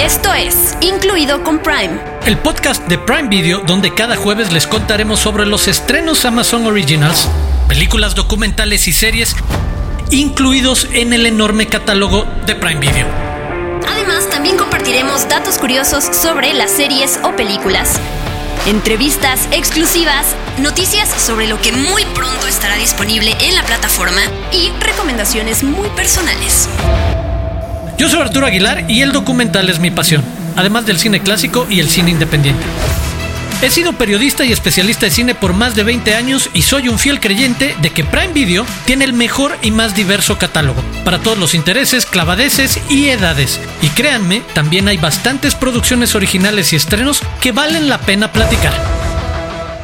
Esto es Incluido con Prime, el podcast de Prime Video donde cada jueves les contaremos sobre los estrenos Amazon Originals, películas documentales y series incluidos en el enorme catálogo de Prime Video. Además, también compartiremos datos curiosos sobre las series o películas, entrevistas exclusivas, noticias sobre lo que muy pronto estará disponible en la plataforma y recomendaciones muy personales. Yo soy Arturo Aguilar y el documental es mi pasión, además del cine clásico y el cine independiente. He sido periodista y especialista de cine por más de 20 años y soy un fiel creyente de que Prime Video tiene el mejor y más diverso catálogo, para todos los intereses, clavadeces y edades. Y créanme, también hay bastantes producciones originales y estrenos que valen la pena platicar.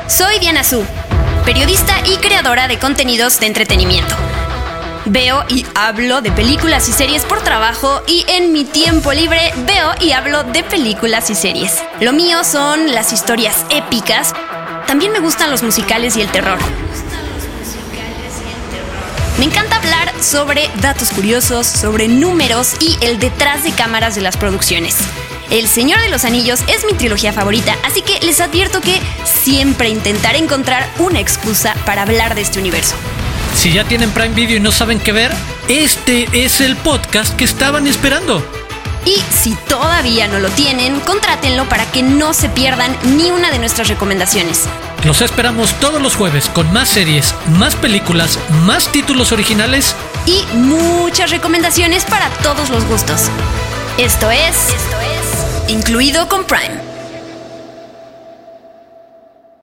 Soy Diana Su, periodista y creadora de contenidos de entretenimiento. Veo y hablo de películas y series por trabajo y en mi tiempo libre veo y hablo de películas y series. Lo mío son las historias épicas. También me gustan los musicales y el terror. Me encanta hablar sobre datos curiosos, sobre números y el detrás de cámaras de las producciones. El Señor de los Anillos es mi trilogía favorita, así que les advierto que siempre intentaré encontrar una excusa para hablar de este universo. Si ya tienen Prime Video y no saben qué ver, este es el podcast que estaban esperando. Y si todavía no lo tienen, contrátenlo para que no se pierdan ni una de nuestras recomendaciones. Los esperamos todos los jueves con más series, más películas, más títulos originales y muchas recomendaciones para todos los gustos. Esto es, Esto es Incluido con Prime.